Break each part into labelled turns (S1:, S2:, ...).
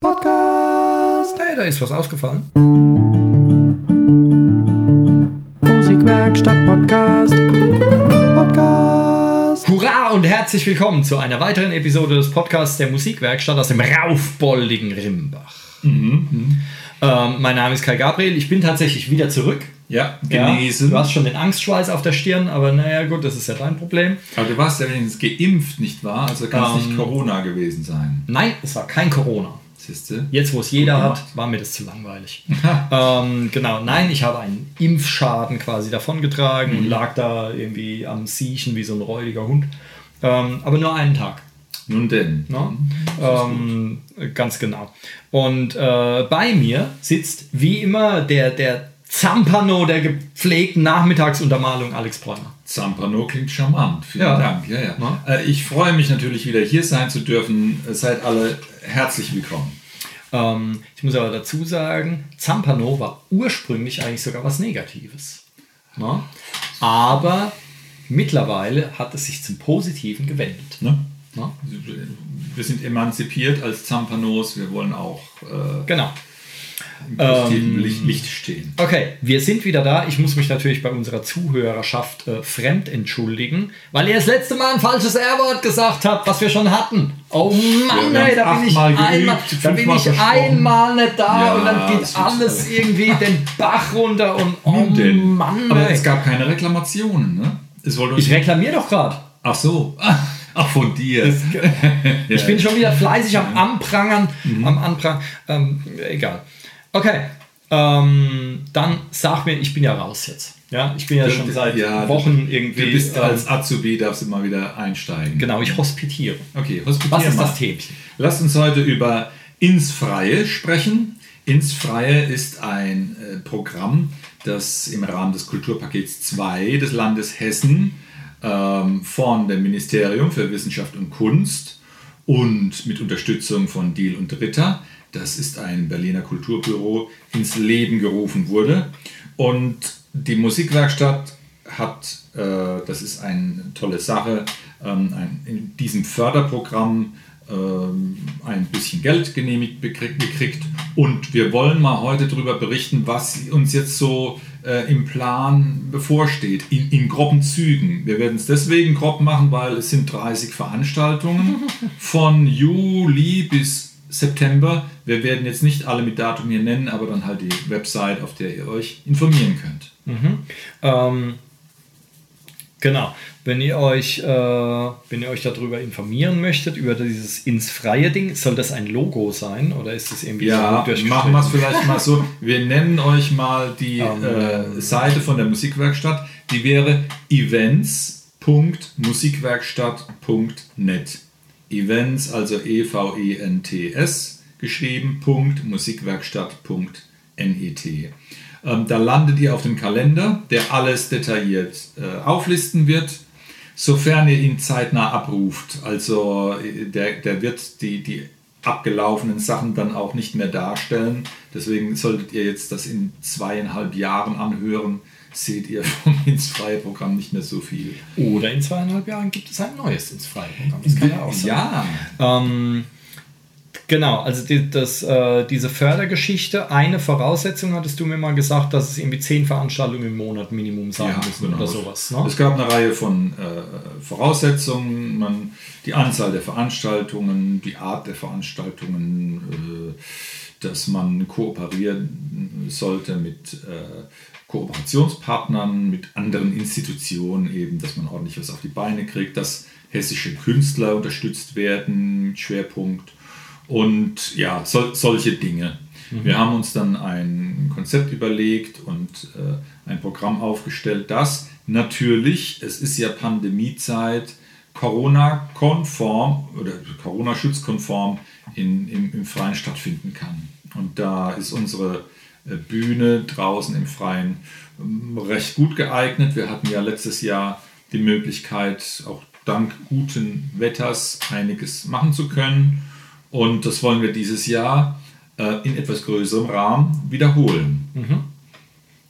S1: Podcast. Hey, da ist was ausgefallen.
S2: Musikwerkstatt Podcast. Podcast.
S1: Hurra und herzlich willkommen zu einer weiteren Episode des Podcasts der Musikwerkstatt aus dem raufboldigen Rimbach. Ähm, mein Name ist Kai Gabriel, ich bin tatsächlich wieder zurück.
S3: Ja,
S1: Ja,
S3: genesen.
S1: du hast schon den Angstschweiß auf der Stirn, aber naja, gut, das ist ja dein Problem.
S3: Aber du warst ja wenigstens geimpft, nicht wahr? Also kann es
S1: Ähm.
S3: nicht Corona gewesen sein.
S1: Nein, es war kein Corona.
S3: Siehste?
S1: Jetzt, wo es jeder
S3: Gut
S1: hat, war mir das zu langweilig. ähm, genau, nein, ich habe einen Impfschaden quasi davongetragen
S3: Mhm.
S1: und lag da irgendwie am Siechen wie so ein räudiger Hund. Ähm, aber nur einen Tag.
S3: Nun denn.
S1: Ne? Ähm, ganz genau. Und äh, bei mir sitzt wie immer der, der Zampano der gepflegten Nachmittagsuntermalung Alex Bräuner.
S3: Zampano klingt charmant. Vielen
S1: Ja.
S3: Dank. Ja, ja. Äh, ich freue mich natürlich wieder hier sein zu dürfen. Seid alle herzlich willkommen.
S1: Ähm, ich muss aber dazu sagen, Zampano war ursprünglich eigentlich sogar was Negatives. Ne? Aber mittlerweile hat es sich zum Positiven gewendet.
S3: Ne?
S1: Ne?
S3: Wir sind emanzipiert als Zampanos. Wir wollen auch äh,
S1: Genau. Ähm.
S3: Licht, stehen.
S1: Okay, wir sind wieder da. Ich muss mich natürlich bei unserer Zuhörerschaft äh, fremd entschuldigen, weil ihr das letzte Mal ein falsches R-Wort gesagt habt, was wir schon hatten. Oh Mann,
S3: wir
S1: ey, da bin ich
S3: geübt,
S1: einmal, da bin ich einmal nicht da
S3: Ja,
S1: und dann geht
S3: das
S1: alles
S3: alles.
S1: irgendwie den Bach runter und oh
S3: denn.
S1: Mann,
S3: Aber
S1: ey.
S3: es gab keine Reklamationen. Ne?
S1: Ich reklamiere doch gerade.
S3: Ach so. Ach, von dir.
S1: Ich bin schon wieder fleißig am Anprangern.
S3: Mhm.
S1: Am Anprangern. Ähm, egal. Okay. Ähm, dann sag mir, ich bin ja raus jetzt. Ja, ich bin ja schon seit
S3: Ja,
S1: Wochen irgendwie.
S3: Du bist
S1: ähm,
S3: als Azubi, darfst du mal wieder einsteigen.
S1: Genau, ich hospitiere.
S3: Okay, hospitier
S1: Was ist
S3: mal.
S1: das Themchen?
S3: Lasst uns heute über Ins Freie sprechen. Ins Freie ist ein äh, Programm, das im Rahmen des Kulturpakets 2 des Landes Hessen ähm, von dem Ministerium für Wissenschaft und Kunst und mit Unterstützung von Diel und Ritter, das ist ein Berliner Kulturbüro, ins Leben gerufen wurde. Und die Musikwerkstatt hat, äh, das ist eine tolle Sache, ähm, ein, in diesem Förderprogramm ähm, ein bisschen Geld genehmigt gekriegt. Und wir wollen mal heute darüber berichten, was uns jetzt so äh, im Plan bevorsteht, in, in groben Zügen. Wir werden es deswegen grob machen, weil es sind 30 Veranstaltungen von Juli bis September. Wir werden jetzt nicht alle mit Datum hier nennen, aber dann halt die Website, auf der ihr euch informieren könnt.
S1: Ähm, genau. Wenn ihr euch, äh, wenn ihr euch darüber informieren möchtet, über dieses ins freie Ding, soll das ein Logo sein oder ist das irgendwie
S3: Ja,
S1: so
S3: machen wir es vielleicht mal so. Wir nennen euch mal die
S1: Ähm.
S3: äh, Seite von der Musikwerkstatt. Die wäre events.musikwerkstatt.net. Events, also E-V-E-N-T-S geschrieben, Punkt, musikwerkstatt.net. Ähm, da landet ihr auf dem Kalender, der alles detailliert äh, auflisten wird, sofern ihr ihn zeitnah abruft. Also äh, der, der wird die, die abgelaufenen Sachen dann auch nicht mehr darstellen. Deswegen solltet ihr jetzt das in zweieinhalb Jahren anhören, seht ihr vom ins freie Programm nicht mehr so viel.
S1: Oder in zweieinhalb Jahren gibt es ein neues ins freie Programm. Das kann ja auch sein.
S3: Ja,
S1: Ähm, genau, also die, das, äh, diese Fördergeschichte, eine Voraussetzung hattest du mir mal gesagt, dass es irgendwie zehn Veranstaltungen im Monat Minimum sein
S3: Ja,
S1: müssen
S3: genau.
S1: oder sowas. Ne?
S3: Es gab eine Reihe von äh, Voraussetzungen, man, die Anzahl der Veranstaltungen, die Art der Veranstaltungen, äh, dass man kooperieren sollte mit äh, Kooperationspartnern, mit anderen Institutionen eben, dass man ordentlich was auf die Beine kriegt, dass hessische Künstler unterstützt werden, Schwerpunkt und ja, sol solche Dinge. Wir haben uns dann ein Konzept überlegt und äh, ein Programm aufgestellt, das natürlich, es ist ja Pandemiezeit, Corona-konform oder Corona-schutzkonform im, im Freien stattfinden kann. Und da ist unsere äh, Bühne draußen im Freien ähm, recht gut geeignet. Wir hatten ja letztes Jahr die Möglichkeit, auch dank guten Wetters einiges machen zu können. Und das wollen wir dieses Jahr äh, in etwas größerem Rahmen wiederholen.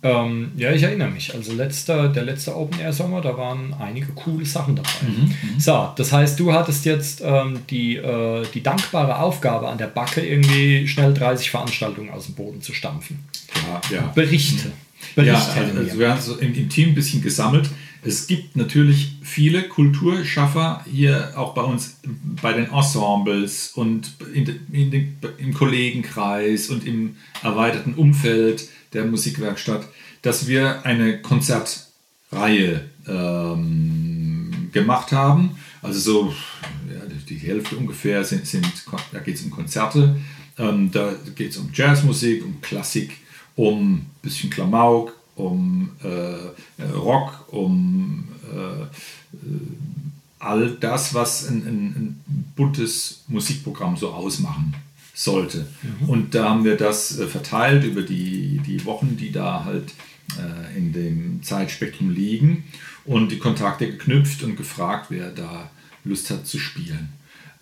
S1: Ähm, ja, ich erinnere mich. Also letzter, der letzte Open Air Sommer, da waren einige coole Sachen dabei.
S3: Mhm,
S1: so, das heißt, du hattest jetzt ähm, die, äh, die dankbare Aufgabe an der Backe, irgendwie schnell 30 Veranstaltungen aus dem Boden zu stampfen.
S3: Ja, ja.
S1: Berichte.
S3: Ja,
S1: Berichte
S3: also wir haben so im, im Team ein bisschen gesammelt. Es gibt natürlich viele Kulturschaffer hier auch bei uns bei den Ensembles und in, in den, im Kollegenkreis und im erweiterten Umfeld der Musikwerkstatt, dass wir eine Konzertreihe ähm, gemacht haben. Also so ja, die Hälfte ungefähr sind, sind da geht es um Konzerte, ähm, da geht es um Jazzmusik, um Klassik, um ein bisschen Klamauk, um äh, Rock, um äh, äh, all das, was ein, ein, ein buntes Musikprogramm so ausmachen sollte. Und da haben wir das äh, verteilt über die, die Wochen, die da halt äh, in dem Zeitspektrum liegen und die Kontakte geknüpft und gefragt, wer da Lust hat zu spielen.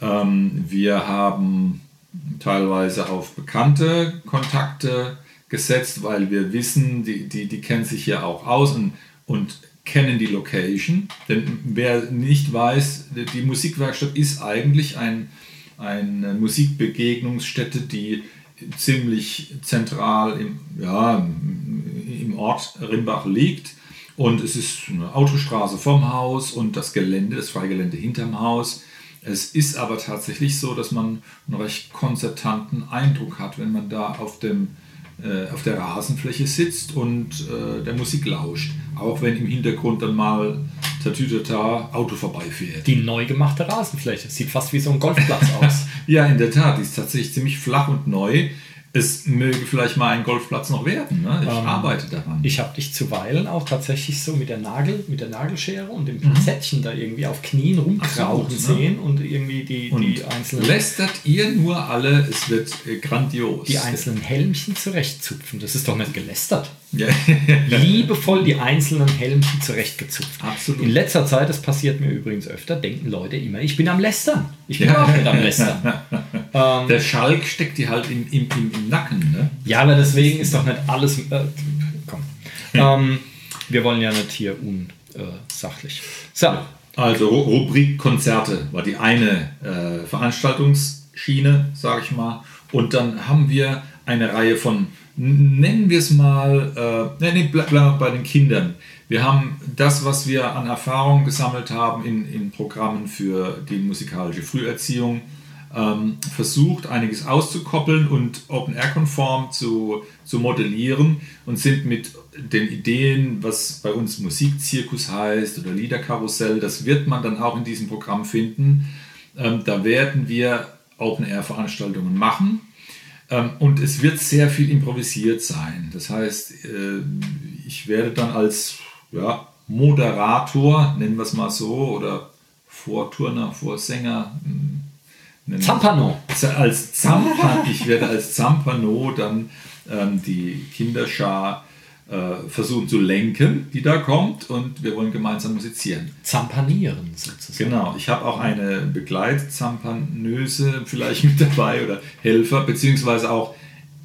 S3: Ähm, wir haben teilweise auf bekannte Kontakte gesetzt, weil wir wissen, die, die, die kennen sich ja auch aus und, und kennen die Location. Denn wer nicht weiß, die Musikwerkstatt ist eigentlich ein, eine Musikbegegnungsstätte, die ziemlich zentral im, ja, im Ort Rimbach liegt. Und es ist eine Autostraße vom Haus und das Gelände, das Freigelände hinterm Haus. Es ist aber tatsächlich so, dass man einen recht konzertanten Eindruck hat, wenn man da auf, dem, äh, auf der Rasenfläche sitzt und äh, der Musik lauscht. Auch wenn im Hintergrund dann mal Tatütata Auto vorbeifährt.
S1: Die neu gemachte Rasenfläche. Sieht fast wie so ein Golfplatz aus.
S3: Ja, in der Tat, die ist tatsächlich ziemlich flach und neu. Es möge vielleicht mal ein Golfplatz noch werden. Ne? Ich arbeite daran.
S1: Ich habe dich zuweilen auch tatsächlich so mit der Nagel, mit der Nagelschere und dem
S3: Mhm.
S1: Pinzettchen da irgendwie auf Knien rumkrauchen
S3: Absolut, ne?
S1: sehen und irgendwie die,
S3: und
S1: die einzelnen
S3: lästert ihr nur alle, es wird äh, grandios.
S1: die einzelnen Helmchen zurechtzupfen. Das ist doch nicht gelästert. Liebevoll die einzelnen Helmchen zurechtgezupft.
S3: Absolut.
S1: In letzter Zeit, das passiert mir übrigens öfter, denken Leute immer, ich bin am Lästern. Ich bin
S3: Ja.
S1: auch nicht am Lästern. ähm,
S3: Der Schalk steckt dir halt im, im, im, im Nacken. Ne?
S1: ja, aber deswegen ist doch nicht alles. Äh, komm. Ähm, wir wollen ja nicht hier unsachlich. So,
S3: Also Ru- Rubrik Konzerte war die eine äh, Veranstaltungsschiene, sage ich mal. Und dann haben wir eine Reihe von, nennen wir es mal, äh, nee, nee, bleib, bleib bei den Kindern. Wir haben das, was wir an Erfahrung gesammelt haben in, in Programmen für die musikalische Früherziehung, ähm, versucht, einiges auszukoppeln und Open-Air-konform zu, zu modellieren und sind mit den Ideen, was bei uns Musikzirkus heißt oder Liederkarussell, das wird man dann auch in diesem Programm finden. Ähm, da werden wir Open-Air-Veranstaltungen machen. Ähm, und es wird sehr viel improvisiert sein. Das heißt, äh, ich werde dann als ja, Moderator, nennen wir es mal so, oder Vorturner, Vorsänger, hm,
S1: Zampano.
S3: als Zampan, ich werde als Zampano dann ähm, die Kinderschar äh, versuchen zu lenken, die da kommt, und wir wollen gemeinsam musizieren.
S1: Zampanieren sozusagen.
S3: Genau, ich habe auch eine Begleitzampanöse vielleicht mit dabei oder Helfer, beziehungsweise auch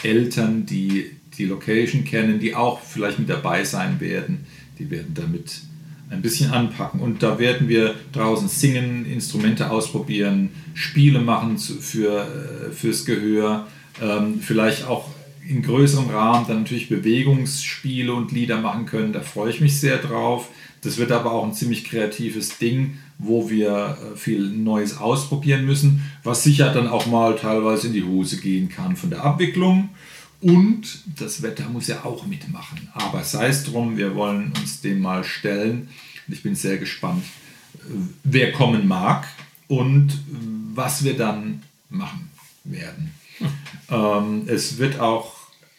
S3: Eltern, die die Location kennen, die auch vielleicht mit dabei sein werden. Die werden damit ein bisschen anpacken. Und da werden wir draußen singen, Instrumente ausprobieren, Spiele machen für, äh, fürs Gehör, ähm, vielleicht auch in größerem Rahmen dann natürlich Bewegungsspiele und Lieder machen können. Da freue ich mich sehr drauf. Das wird aber auch ein ziemlich kreatives Ding, wo wir äh, viel Neues ausprobieren müssen, was sicher dann auch mal teilweise in die Hose gehen kann von der Abwicklung. Und das Wetter muss ja auch mitmachen. Aber sei es drum, wir wollen uns dem mal stellen. Ich bin sehr gespannt, äh, wer kommen mag und was wir dann machen werden. Ähm, es wird auch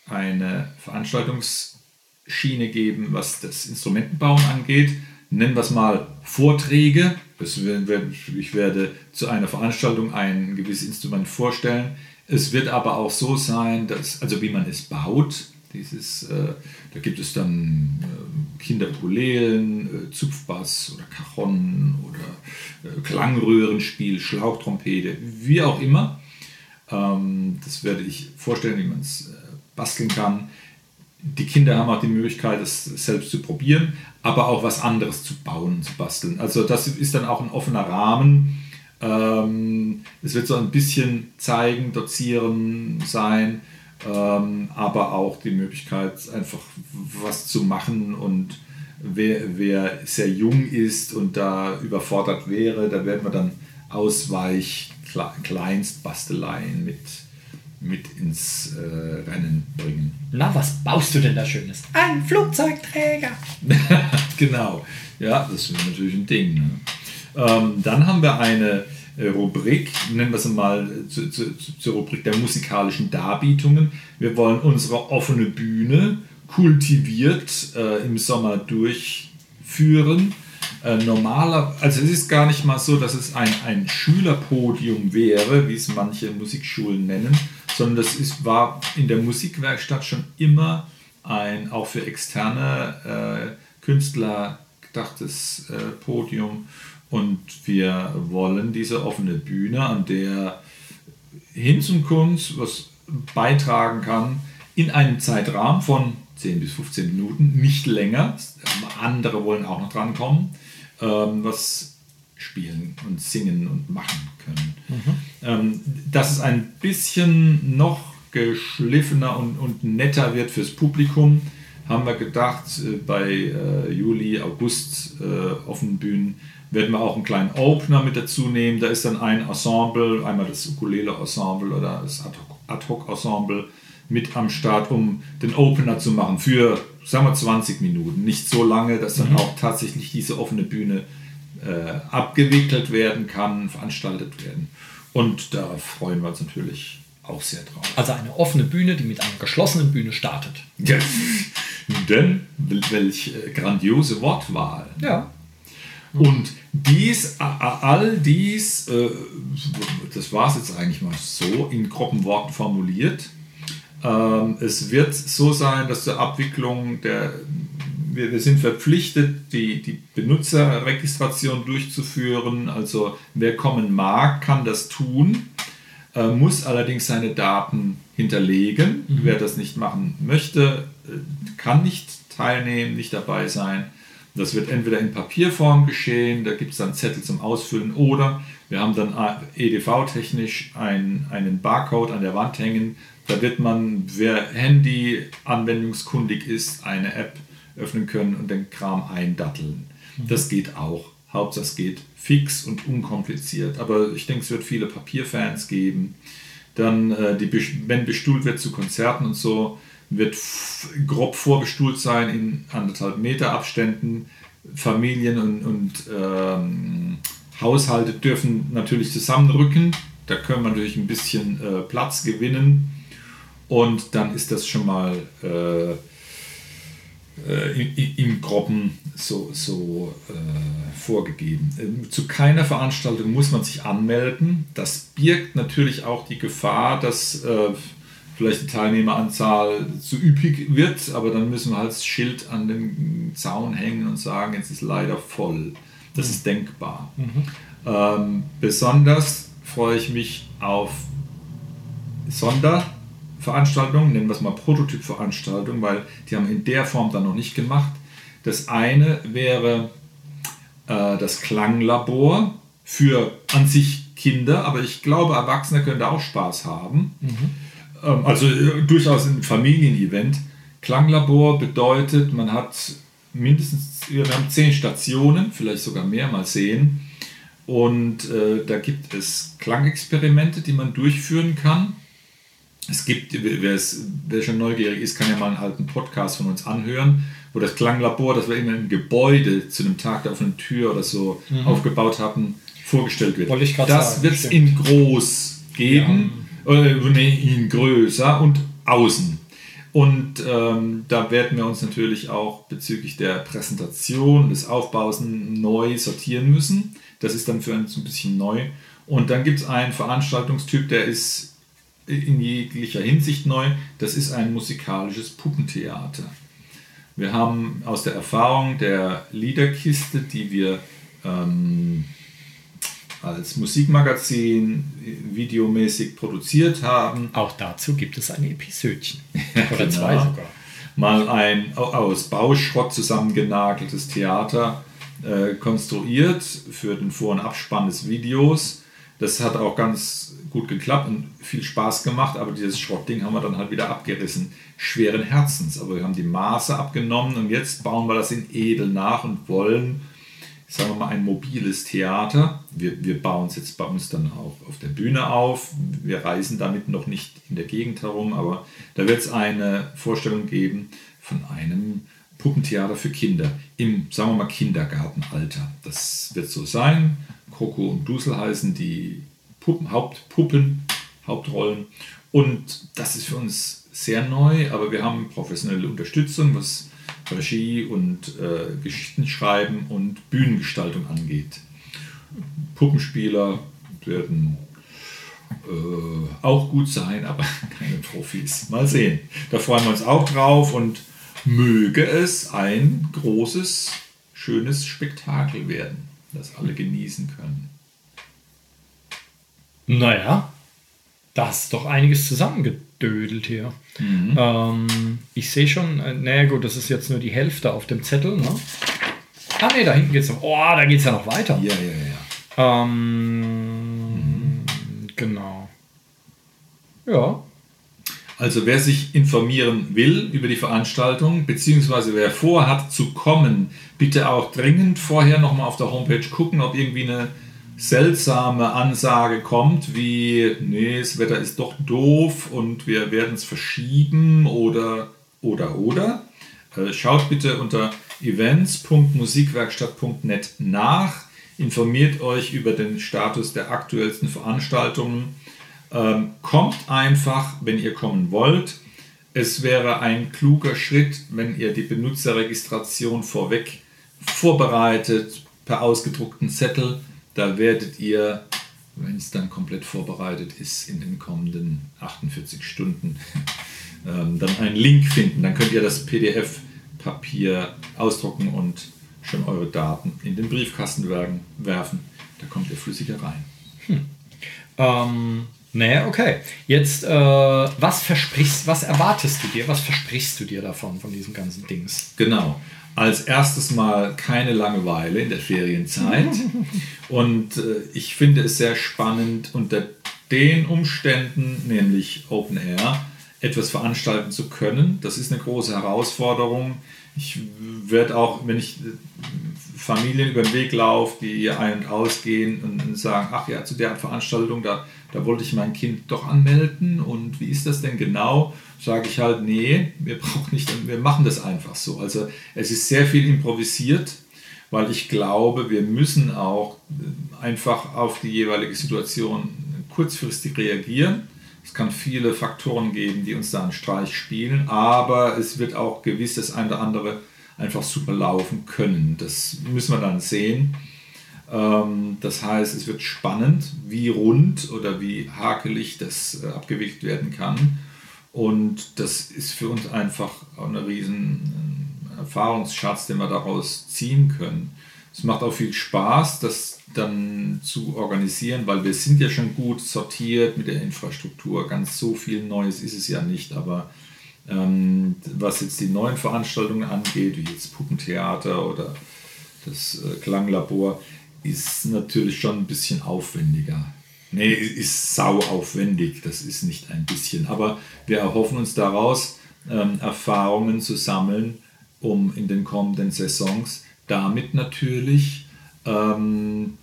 S3: eine Veranstaltungsschiene geben, was das Instrumentenbauen angeht. Nennen wir es mal Vorträge. Ich werde zu einer Veranstaltung ein gewisses Instrument vorstellen. Es wird aber auch so sein, dass, also wie man es baut, dieses, äh, da gibt es dann äh, Kinderukulelen, äh, Zupfbass oder Cajon oder äh, Klangröhrenspiel, Schlauchtrompete, wie auch immer. Ähm, das werde ich vorstellen, wie man es äh, basteln kann. die Kinder haben auch die Möglichkeit, es selbst zu probieren, aber auch was anderes zu bauen, zu basteln. Also das ist dann auch ein offener Rahmen. Ähm, es wird so ein bisschen zeigen, dozieren sein, ähm, aber auch die Möglichkeit, einfach was zu machen und wer, wer sehr jung ist und da überfordert wäre, da werden wir dann Ausweich, Kleinstbasteleien mit mit ins äh, Rennen bringen.
S1: Na, was baust du denn da Schönes? Ein Flugzeugträger!
S3: genau, ja, das ist natürlich ein Ding. Ne? Ähm, dann haben wir eine Rubrik, nennen wir sie mal äh, zu, zu, zur Rubrik der musikalischen Darbietungen. Wir wollen unsere offene Bühne kultiviert äh, im Sommer durchführen. Äh, normaler, also es ist gar nicht mal so, dass es ein, ein Schülerpodium wäre, wie es manche Musikschulen nennen, sondern das ist, war in der Musikwerkstatt schon immer ein auch für externe äh, Künstler gedachtes äh, Podium. Und wir wollen diese offene Bühne, an der Hinz und Kunst was beitragen kann, in einem Zeitrahmen von 10 bis 15 Minuten, nicht länger. Andere wollen auch noch drankommen, ähm, was spielen und singen und machen können. Mhm. Ähm, dass es ein bisschen noch geschliffener und, und netter wird fürs Publikum, haben wir gedacht, äh, bei äh, Juli, August äh, Offenbühnen werden wir auch einen kleinen Opener mit dazu nehmen. Da ist dann ein Ensemble, einmal das Ukulele-Ensemble oder das Ad-Hoc-Ensemble mit am Start, um den Opener zu machen für, sagen wir, 20 Minuten. Nicht so lange, dass dann mhm. auch tatsächlich diese offene Bühne äh, abgewickelt werden kann, veranstaltet werden. Und da freuen wir uns natürlich auch sehr drauf.
S1: Also eine offene Bühne, die mit einer geschlossenen Bühne startet.
S3: Ja, denn welch äh, grandiose Wortwahl.
S1: Ja.
S3: Und dies, all dies, äh, das war es jetzt eigentlich mal so, in groben Worten formuliert. Ähm, es wird so sein, dass zur Abwicklung der wir, sind verpflichtet, die, die Benutzerregistration durchzuführen. Also wer kommen mag, kann das tun, äh, muss allerdings seine Daten hinterlegen. Mhm. Wer das nicht machen möchte, äh, kann nicht teilnehmen, nicht dabei sein. Das wird entweder in Papierform geschehen, da gibt es dann Zettel zum Ausfüllen, oder wir haben dann EDV-technisch ein, einen Barcode an der Wand hängen. Da wird man, wer Handy anwendungskundig ist, eine App öffnen können und den Kram eindatteln. Mhm. Das geht auch. Hauptsache es geht fix und unkompliziert. Aber ich denke, es wird viele Papierfans geben. Dann, äh, die, wenn bestuhlt wird zu Konzerten und so, wird grob vorbestuhlt sein in anderthalb Meter Abständen. Familien und, und ähm, Haushalte dürfen natürlich zusammenrücken. Da können wir natürlich ein bisschen äh, Platz gewinnen. Und dann ist das schon mal äh, äh, im Groben so, so äh, vorgegeben. Ähm, zu keiner Veranstaltung muss man sich anmelden. Das birgt natürlich auch die Gefahr, dass äh, vielleicht die Teilnehmeranzahl zu üppig wird, aber dann müssen wir halt das Schild an den Zaun hängen und sagen, jetzt ist leider voll. Das mhm. ist denkbar. Mhm. Ähm, besonders freue ich mich auf Sonder- Veranstaltungen, nennen wir es mal Prototypveranstaltungen, weil die haben in der Form dann noch nicht gemacht. Das eine wäre äh, das Klanglabor für an sich Kinder, aber ich glaube, Erwachsene können da auch Spaß haben. Mhm. Ähm, also äh, durchaus ein Familienevent. Klanglabor bedeutet, man hat mindestens, wir haben zehn Stationen, vielleicht sogar mehr, mal sehen. Und äh, da gibt es Klangexperimente, die man durchführen kann es gibt, wer, es, wer schon neugierig ist, kann ja mal einen alten Podcast von uns anhören, wo das Klanglabor, das wir immer im Gebäude zu einem Tag der offenen Tür oder so mhm. aufgebaut hatten, vorgestellt wird. Das wird es in groß geben, ja. Äh, nee, in größer und außen. Und ähm, da werden wir uns natürlich auch bezüglich der Präsentation, des Aufbaus neu sortieren müssen. Das ist dann für uns ein bisschen neu. Und dann gibt es einen Veranstaltungstyp, der ist in jeglicher Hinsicht neu. Das ist ein musikalisches Puppentheater. Wir haben aus der Erfahrung der Liederkiste, die wir ähm, als Musikmagazin videomäßig produziert haben.
S1: Auch dazu gibt es ein Episödchen. Oder genau. zwei sogar.
S3: mal ein aus Bauschrott zusammengenageltes Theater äh, konstruiert für den Vor- und Abspann des Videos. Das hat auch ganz gut geklappt und viel Spaß gemacht, aber dieses Schrottding haben wir dann halt wieder abgerissen. Schweren Herzens, aber wir haben die Maße abgenommen und jetzt bauen wir das in edel nach und wollen, sagen wir mal, ein mobiles Theater. Wir, wir bauen es jetzt bei uns dann auch auf der Bühne auf. Wir reisen damit noch nicht in der Gegend herum, aber da wird es eine Vorstellung geben von einem Puppentheater für Kinder im, sagen wir mal, Kindergartenalter. Das wird so sein. Coco und Dusel heißen die Puppen, Hauptpuppen, Hauptrollen. Und das ist für uns sehr neu, aber wir haben professionelle Unterstützung, was Regie und äh, Geschichtenschreiben und Bühnengestaltung angeht. Puppenspieler werden äh, auch gut sein, aber keine Profis. Mal sehen. Da freuen wir uns auch drauf und möge es ein großes, schönes Spektakel werden, das alle genießen können.
S1: Naja, da ist doch einiges zusammengedödelt hier. Mhm. Ähm, ich sehe schon, äh, naja gut, das ist jetzt nur die Hälfte auf dem Zettel. Ne? Ah ne, da hinten geht es noch. Oh, da geht es ja noch weiter.
S3: Ja, ja, ja.
S1: Ähm, mhm. Genau. Ja.
S3: Also wer sich informieren will über die Veranstaltung, beziehungsweise wer vorhat zu kommen, bitte auch dringend vorher nochmal auf der Homepage gucken, ob irgendwie eine seltsame Ansage kommt, wie, nee, das Wetter ist doch doof und wir werden es verschieben oder, oder, oder. Äh, schaut bitte unter events.musikwerkstatt.net nach, informiert euch über den Status der aktuellsten Veranstaltungen ähm, kommt einfach, wenn ihr kommen wollt. Es wäre ein kluger Schritt, wenn ihr die Benutzerregistration vorweg vorbereitet per ausgedruckten Zettel. Da werdet ihr, wenn es dann komplett vorbereitet ist, in den kommenden 48 Stunden ähm, dann einen Link finden. Dann könnt ihr das PDF-Papier ausdrucken und schon eure Daten in den Briefkasten werfen. Da kommt ihr flüssiger rein.
S1: Hm. Ähm, naja, okay. Jetzt, äh, was versprichst, was erwartest du dir, was versprichst du dir davon, von diesen ganzen Dings?
S3: Genau. Als erstes mal keine Langeweile in der Ferienzeit. Und äh, ich finde es sehr spannend, unter den Umständen, nämlich Open Air, etwas veranstalten zu können. Das ist eine große Herausforderung. Ich werde auch, wenn ich äh, Familien über den Weg laufe, die ein- und ausgehen und sagen, ach ja, zu der Veranstaltung, da da wollte ich mein Kind doch anmelden und wie ist das denn genau? Sage ich halt, nee, wir brauchen nicht, wir machen das einfach so. Also es ist sehr viel improvisiert, weil ich glaube, wir müssen auch äh, einfach auf die jeweilige Situation kurzfristig reagieren. Es kann viele Faktoren geben, die uns da einen Streich spielen, aber es wird auch gewiss das eine oder andere einfach super laufen können. Das müssen wir dann sehen. Ähm, das heißt, es wird spannend, wie rund oder wie hakelig das äh, abgewickelt werden kann. Und das ist für uns einfach ein riesen Erfahrungsschatz, den wir daraus ziehen können. Es macht auch viel Spaß, das dann zu organisieren, weil wir sind ja schon gut sortiert mit der Infrastruktur. Ganz so viel Neues ist es ja nicht, aber ähm, was jetzt die neuen Veranstaltungen angeht, wie jetzt Puppentheater oder das äh, Klanglabor, ist natürlich schon ein bisschen aufwendiger. Nee, ist sau aufwendig, das ist nicht ein bisschen. Aber wir erhoffen uns daraus, ähm, Erfahrungen zu sammeln, um in den kommenden Saisons damit natürlich ähm,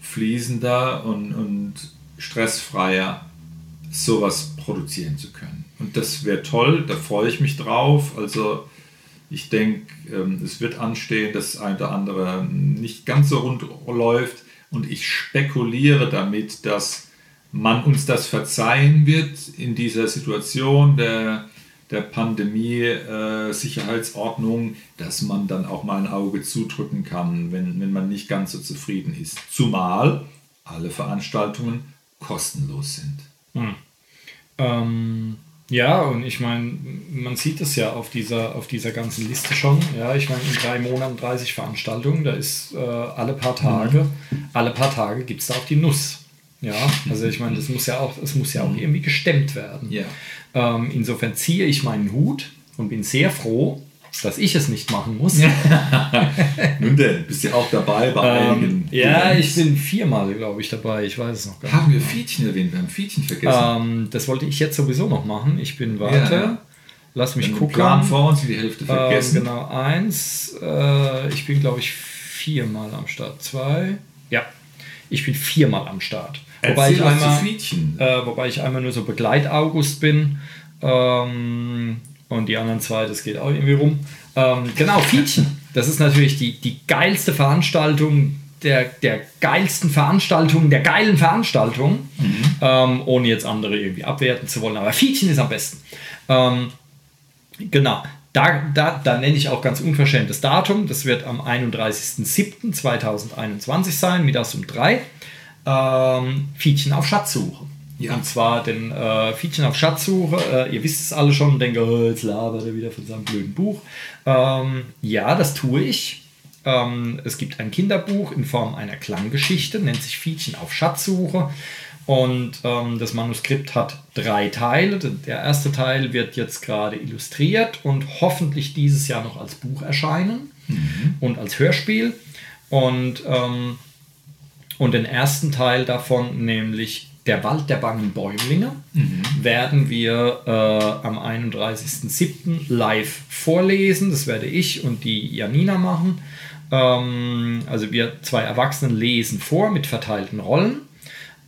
S3: fließender und, und stressfreier sowas produzieren zu können. Und das wäre toll, da freue ich mich drauf. Also ich denke, ähm, es wird anstehen, dass ein oder andere nicht ganz so rund läuft und ich spekuliere damit, dass man uns das verzeihen wird in dieser Situation der, der Pandemie, äh, dass man dann auch mal ein Auge zudrücken kann, wenn, wenn man nicht ganz so zufrieden ist. Zumal alle Veranstaltungen kostenlos sind.
S1: Hm. Ähm ja, und ich meine, man sieht es ja auf dieser, auf dieser ganzen Liste schon. Ja, ich meine, in drei Monaten 30 Veranstaltungen, da ist äh, alle paar Tage, mhm. alle paar Tage gibt es da auch die Nuss. Ja, also ich meine, das muss ja auch, es muss ja auch irgendwie gestemmt werden.
S3: Ja.
S1: Ähm, insofern ziehe ich meinen Hut und bin sehr froh, dass ich es nicht machen muss.
S3: Nun denn, bist du auch dabei bei
S1: Ähm,
S3: einigen?
S1: ja,
S3: Events?
S1: ich bin viermal, glaube ich, dabei. Ich weiß es noch gar nicht.
S3: Haben wir Fietchen erwähnt? Wir haben Fietchen vergessen.
S1: Ähm, das wollte ich jetzt sowieso noch machen. Ich bin, warte,
S3: Ja.
S1: lass mich gucken.
S3: Plan vor uns, die Hälfte
S1: Ähm,
S3: vergessen.
S1: genau, eins. Äh, ich bin, glaube ich, viermal am Start. Zwei. Ja, ich bin viermal am Start. Wobei ich, einmal, äh, wobei ich einmal nur so Begleit-August bin. Ähm, und die anderen zwei, das geht auch irgendwie rum. Ähm, genau, Fietchen. Das ist natürlich die, die geilste Veranstaltung der, der geilsten Veranstaltungen, der geilen Veranstaltung, ähm, ohne jetzt andere irgendwie abwerten zu wollen. Aber Fietchen ist am besten. Ähm, Genau. Da, da, da nenne ich auch ganz unverschämt das Datum. Das wird am 31.07.2021 sein, mittags um drei. Ähm, Fietchen auf Schatzsuche.
S3: Ja.
S1: Und zwar den äh, Fietchen auf Schatzsuche. Äh, ihr wisst es alle schon und denkt, oh, jetzt labert er wieder von seinem blöden Buch. Ähm, ja, das tue ich. Ähm, es gibt ein Kinderbuch in Form einer Klanggeschichte, nennt sich Fietchen auf Schatzsuche. Und ähm, das Manuskript hat drei Teile. Der erste Teil wird jetzt gerade illustriert und hoffentlich dieses Jahr noch als Buch erscheinen und als Hörspiel. Und, ähm, und den ersten Teil davon, nämlich Der Wald der bangen Bäumlinge, werden wir äh, am 31.07. live vorlesen. Das werde ich und die Janina machen. Ähm, also wir zwei Erwachsenen lesen vor mit verteilten Rollen.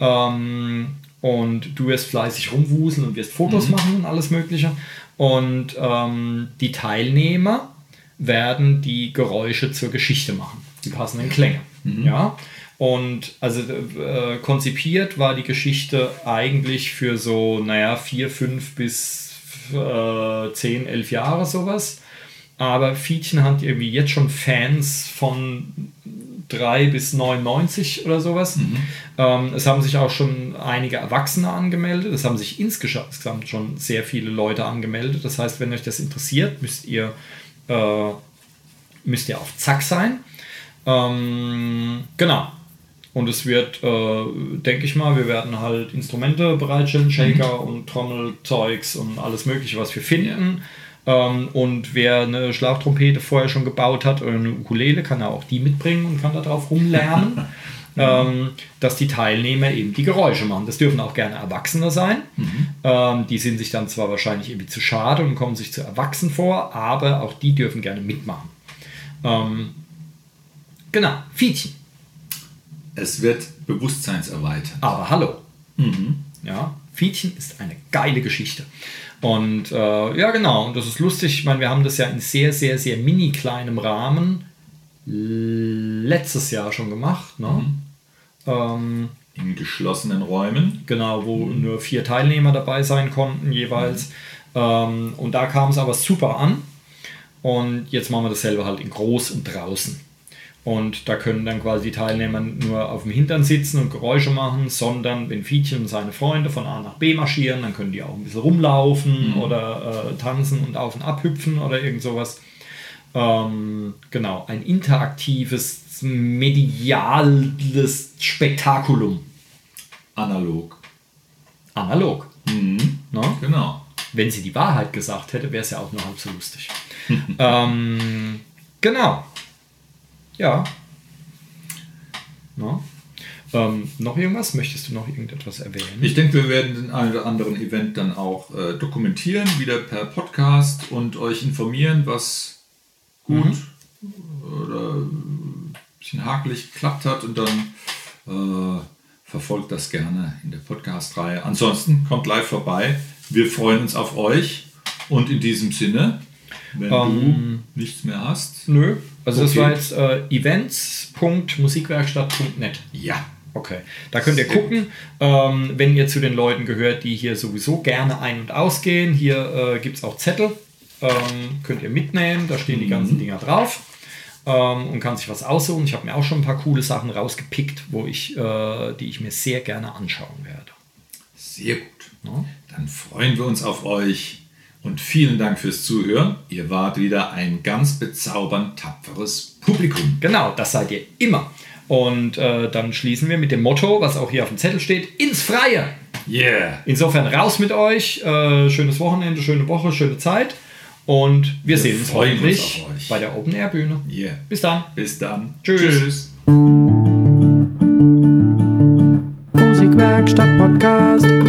S1: Ähm, und du wirst fleißig rumwuseln und wirst Fotos machen und alles Mögliche. Und ähm, die Teilnehmer werden die Geräusche zur Geschichte machen, die passenden Klänge. Ja? Und also äh, konzipiert war die Geschichte eigentlich für so, naja, vier, fünf bis äh, zehn, elf Jahre sowas. Aber Fietchen hat irgendwie jetzt schon Fans von 3 bis 99 oder sowas. Ähm, es haben sich auch schon einige Erwachsene angemeldet. Es haben sich insgesamt schon sehr viele Leute angemeldet. Das heißt, wenn euch das interessiert, müsst ihr, äh, müsst ihr auf Zack sein. Ähm, genau. Und es wird, äh, denke ich mal, wir werden halt Instrumente bereitstellen, Shaker und Trommelzeugs und alles Mögliche, was wir finden. Ähm, und wer eine Schlaftrompete vorher schon gebaut hat oder eine Ukulele, kann auch die mitbringen und kann da drauf rumlernen. ähm, dass die Teilnehmer eben die Geräusche machen. Das dürfen auch gerne Erwachsene sein. Ähm, die sind sich dann zwar wahrscheinlich irgendwie zu schade und kommen sich zu erwachsen vor, aber auch die dürfen gerne mitmachen. Ähm, genau, Fietchen.
S3: Es wird bewusstseinserweitert.
S1: Aber hallo. Ja, Fietchen ist eine geile Geschichte. Und äh, ja, genau, und das ist lustig. Ich meine, wir haben das ja in sehr, sehr, sehr mini kleinem Rahmen letztes Jahr schon gemacht. Ne? Ähm,
S3: In geschlossenen Räumen.
S1: genau, wo nur vier Teilnehmer dabei sein konnten jeweils. Ähm, und da kam es aber super an. Und jetzt machen wir dasselbe halt in groß und draußen. Und da können dann quasi die Teilnehmer nur auf dem Hintern sitzen und Geräusche machen, sondern wenn Fietchen und seine Freunde von A nach B marschieren, dann können die auch ein bisschen rumlaufen oder äh, tanzen und auf und ab hüpfen oder irgend sowas. Ähm, genau, ein interaktives, mediales Spektakulum.
S3: Analog.
S1: Analog.
S3: Mhm.
S1: Ne?
S3: Genau.
S1: Wenn sie die Wahrheit gesagt hätte, wäre es ja auch nur halb so lustig. ähm, genau. Ja. Na? Ähm, noch irgendwas? Möchtest du noch irgendetwas erwähnen?
S3: Ich denke, wir werden den einen oder anderen Event dann auch äh, dokumentieren, wieder per Podcast und euch informieren, was gut oder ein bisschen hakelig geklappt hat und dann äh, verfolgt das gerne in der Podcast-Reihe. Ansonsten kommt live vorbei. Wir freuen uns auf euch und in diesem Sinne, wenn
S1: Ähm,
S3: du nichts mehr hast.
S1: Nö. Also das
S3: Okay.
S1: war jetzt äh, events.musikwerkstatt.net.
S3: Ja.
S1: Okay, da könnt ihr gucken, ähm, wenn ihr zu den Leuten gehört, die hier sowieso gerne ein- und ausgehen. Hier äh, gibt es auch Zettel, ähm, könnt ihr mitnehmen, da stehen die ganzen Dinger drauf ähm, und kann sich was aussuchen. Ich habe mir auch schon ein paar coole Sachen rausgepickt, wo ich, äh, die ich mir sehr gerne anschauen werde.
S3: Sehr gut.
S1: Ja.
S3: Dann freuen wir uns auf euch und vielen Dank fürs Zuhören. Ihr wart wieder ein ganz bezaubernd tapferes Publikum.
S1: Genau, das seid ihr immer. Und äh, dann schließen wir mit dem Motto, was auch hier auf dem Zettel steht, ins Freie.
S3: Yeah.
S1: Insofern raus mit euch. Äh, schönes Wochenende, schöne Woche, schöne Zeit. Und wir, sehen uns hoffentlich bei der Open Air Bühne.
S3: Yeah.
S1: Bis dann.
S3: Bis dann.
S1: Tschüss.
S2: Musikwerkstatt Podcast.